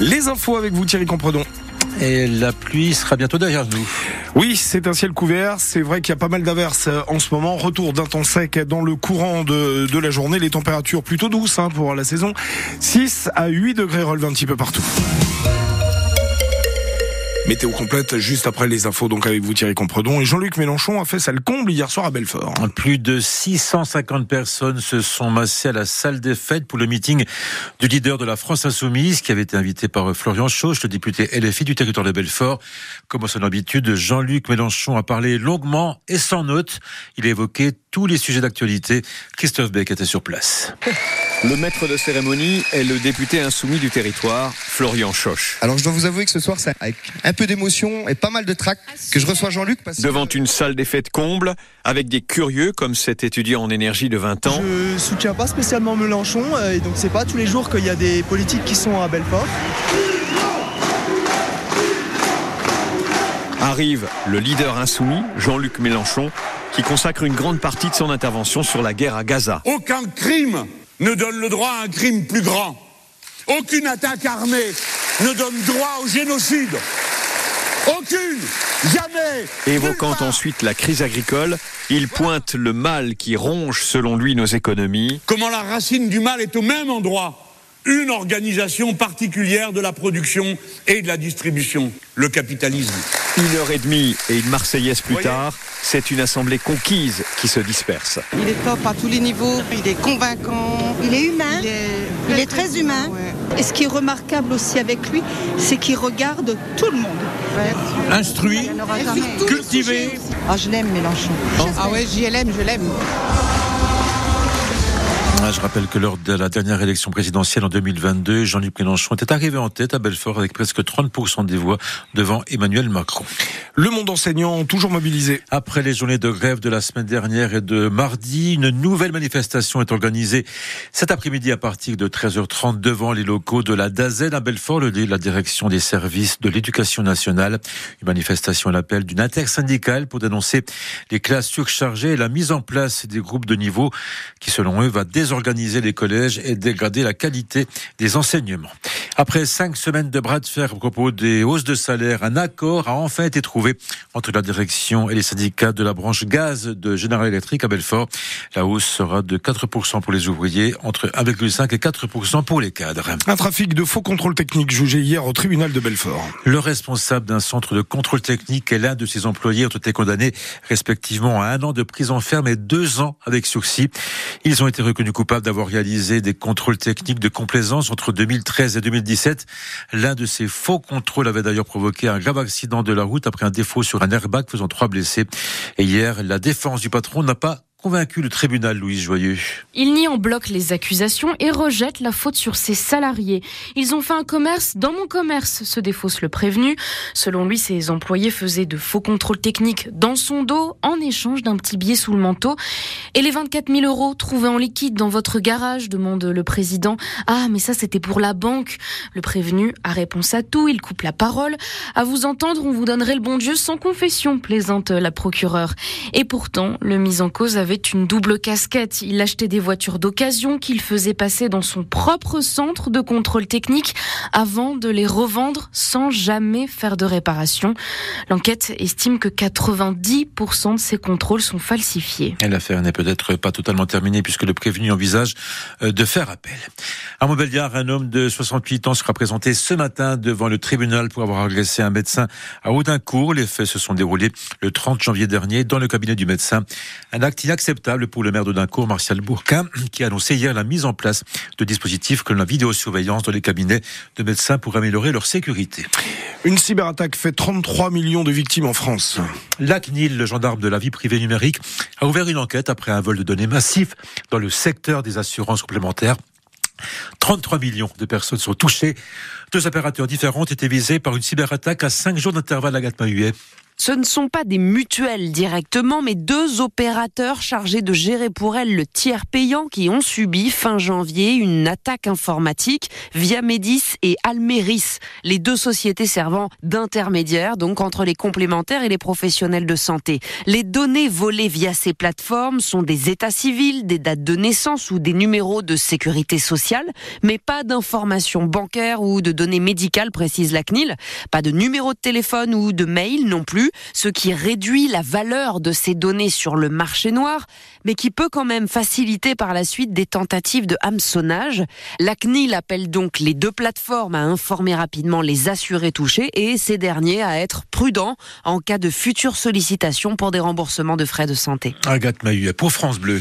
Les infos avec vous Thierry Compredon. Et la pluie sera bientôt derrière nous. Oui, c'est un ciel couvert. C'est vrai qu'il y a pas mal d'averses euh, en ce moment. Retour d'un temps sec dans le courant de, de la journée. Les températures plutôt douces hein, pour la saison. 6 à 8 degrés relevés un petit peu partout. Météo complète juste après les infos, donc avec vous Thierry Compredon. Et Jean-Luc Mélenchon a fait sa comble hier soir à Belfort. Plus de 650 personnes se sont massées à la salle des fêtes pour le meeting du leader de la France Insoumise, qui avait été invité par Florian Chauche, le député LFI du territoire de Belfort. Comme à son habitude, Jean-Luc Mélenchon a parlé longuement et sans notes. Il a évoqué tous les sujets d'actualité. Christophe Beck était sur place. Le maître de cérémonie est le député insoumis du territoire, Florian Choche. Alors je dois vous avouer que ce soir, c'est avec un peu d'émotion et pas mal de trac que je reçois Jean-Luc. Devant une salle des fêtes comble, avec des curieux comme cet étudiant en énergie de 20 ans. Je soutiens pas spécialement Mélenchon, euh, et donc c'est pas tous les jours qu'il y a des politiques qui sont à Belfort. Arrive le leader insoumis, Jean-Luc Mélenchon, qui consacre une grande partie de son intervention sur la guerre à Gaza. Aucun crime ne donne le droit à un crime plus grand. Aucune attaque armée ne donne droit au génocide. Aucune Jamais Évoquant ensuite la crise agricole, il pointe le mal qui ronge selon lui nos économies. Comment la racine du mal est au même endroit une organisation particulière de la production et de la distribution, le capitalisme. Une heure et demie et une Marseillaise plus tard, c'est une assemblée conquise qui se disperse. Il est top à tous les niveaux, il est convaincant. Il est humain, il est, très humain. Et ce qui est remarquable aussi avec lui, c'est qu'il regarde tout le monde. Instruit, cultivé. Ah, je l'aime Mélenchon. Ah ouais, j'y l'aime, je l'aime. Je rappelle que lors de la dernière élection présidentielle en 2022, Jean-Luc Mélenchon était arrivé en tête à Belfort avec presque 30% des voix devant Emmanuel Macron. Le monde enseignant toujours mobilisé. Après les journées de grève de la semaine dernière et de mardi, une nouvelle manifestation est organisée cet après-midi à partir de 13h30 devant les locaux de la DAZEN à Belfort, le la direction des services de l'éducation nationale. Une manifestation à l'appel d'une intersyndicale pour dénoncer les classes surchargées et la mise en place des groupes de niveau qui, selon eux, va désorganiser organiser les collèges et dégrader la qualité des enseignements. Après cinq semaines de bras de fer au propos des hausses de salaire, un accord a enfin été trouvé entre la direction et les syndicats de la branche gaz de General Electric à Belfort. La hausse sera de 4% pour les ouvriers, entre 1,5 et 4% pour les cadres. Un trafic de faux contrôles techniques jugé hier au tribunal de Belfort. Le responsable d'un centre de contrôle technique et l'un de ses employés ont été condamnés respectivement à un an de prison ferme et deux ans avec sursis. Ils ont été reconnus coupables coupable d'avoir réalisé des contrôles techniques de complaisance entre 2013 et 2017. L'un de ces faux contrôles avait d'ailleurs provoqué un grave accident de la route après un défaut sur un airbag faisant trois blessés. Et hier, la défense du patron n'a pas convaincu le tribunal, Louise Joyeux. Il nie en bloc les accusations et rejette la faute sur ses salariés. Ils ont fait un commerce dans mon commerce, se défausse le prévenu. Selon lui, ses employés faisaient de faux contrôles techniques dans son dos en échange d'un petit billet sous le manteau. Et les 24 000 euros trouvés en liquide dans votre garage, demande le président. Ah, mais ça, c'était pour la banque. Le prévenu a réponse à tout. Il coupe la parole. À vous entendre, on vous donnerait le bon Dieu sans confession, plaisante la procureure. Et pourtant, le mis en cause avait une double casquette. Il achetait des voitures d'occasion qu'il faisait passer dans son propre centre de contrôle technique avant de les revendre sans jamais faire de réparation. L'enquête estime que 90% de ces contrôles sont falsifiés. L'affaire n'est peut-être pas totalement terminée puisque le prévenu envisage euh, de faire appel. À Montbéliard, un homme de 68 ans sera présenté ce matin devant le tribunal pour avoir agressé un médecin à Audincourt. Les faits se sont déroulés le 30 janvier dernier dans le cabinet du médecin. Un acte inacceptable pour le maire d'Audincourt, Martial Bourquin, qui a annoncé hier la mise en place de dispositifs comme la vidéosurveillance dans les cabinets de médecins pour améliorer leur sécurité. Une cyberattaque fait 33 millions de victimes en France. L'ACNIL, le gendarme de la vie privée numérique, a ouvert une enquête après un vol de données massif dans le secteur des assurances complémentaires 33 millions de personnes sont touchées. Deux opérateurs différents étaient visés par une cyberattaque à cinq jours d'intervalle à Gatmahuet. Ce ne sont pas des mutuelles directement, mais deux opérateurs chargés de gérer pour elles le tiers payant qui ont subi fin janvier une attaque informatique via Medis et Almeris, les deux sociétés servant d'intermédiaires donc entre les complémentaires et les professionnels de santé. Les données volées via ces plateformes sont des états civils, des dates de naissance ou des numéros de sécurité sociale, mais pas d'informations bancaires ou de données médicales, précise la CNIL, pas de numéro de téléphone ou de mail non plus, ce qui réduit la valeur de ces données sur le marché noir, mais qui peut quand même faciliter par la suite des tentatives de hameçonnage. La CNIL appelle donc les deux plateformes à informer rapidement les assurés touchés et ces derniers à être prudents en cas de futures sollicitations pour des remboursements de frais de santé. Agathe Mahut pour France Bleu.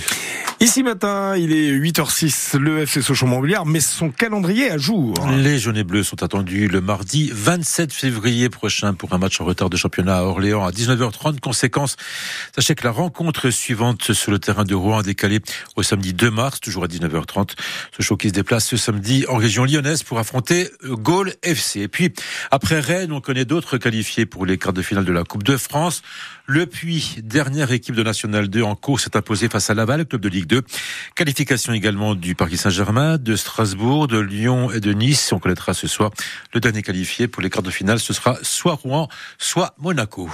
Ici matin, il est 8h06, le FC Sochaux-Montbéliard met son calendrier à jour. Les jaunes et bleus sont attendus le mardi 27 février prochain pour un match en retard de championnat à Orléans à 19h30. Conséquence, sachez que la rencontre suivante sur le terrain de Rouen a décalé au samedi 2 mars, toujours à 19h30. Sochaux qui se déplace ce samedi en région lyonnaise pour affronter Gaulle FC. Et puis, après Rennes, on connaît d'autres qualifiés pour les quarts de finale de la Coupe de France. Le Puy, dernière équipe de National 2 en course, s'est imposé face à Laval, club de Ligue 2. Qualification également du Paris Saint-Germain, de Strasbourg, de Lyon et de Nice. On connaîtra ce soir le dernier qualifié pour les quarts de finale. Ce sera soit Rouen, soit Monaco.